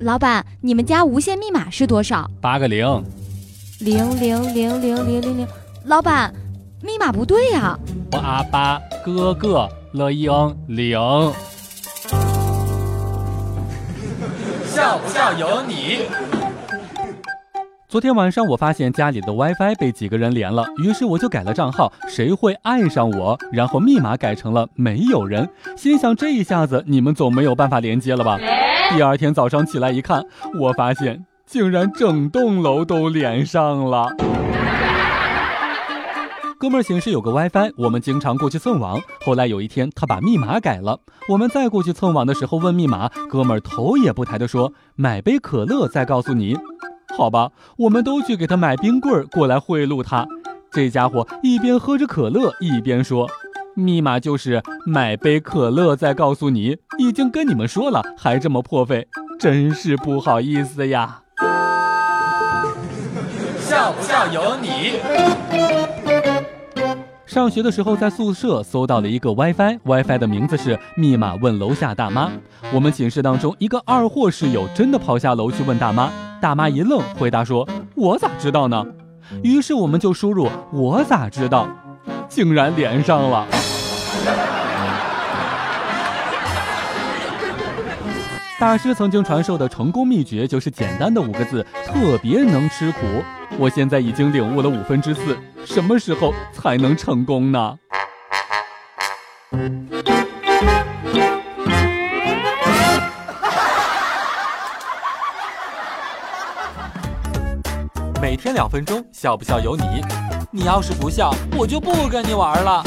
老板，你们家无线密码是多少？八个零。零零零零零零零。老板，密码不对呀。我阿巴哥哥乐英零。笑不笑由你。昨天晚上我发现家里的 WiFi 被几个人连了，于是我就改了账号，谁会爱上我？然后密码改成了没有人，心想这一下子你们总没有办法连接了吧？第二天早上起来一看，我发现竟然整栋楼都连上了。哥们儿寝室有个 WiFi，我们经常过去蹭网。后来有一天他把密码改了，我们再过去蹭网的时候问密码，哥们儿头也不抬的说：“买杯可乐再告诉你。”好吧，我们都去给他买冰棍儿过来贿赂他。这家伙一边喝着可乐，一边说：“密码就是买杯可乐再告诉你。”已经跟你们说了，还这么破费，真是不好意思呀。笑不笑由你。上学的时候在宿舍搜到了一个 WiFi，WiFi 的名字是“密码问楼下大妈”。我们寝室当中一个二货室友真的跑下楼去问大妈。大妈一愣，回答说：“我咋知道呢？”于是我们就输入“我咋知道”，竟然连上了。大师曾经传授的成功秘诀就是简单的五个字：特别能吃苦。我现在已经领悟了五分之四，什么时候才能成功呢？每天两分钟，笑不笑由你。你要是不笑，我就不跟你玩了。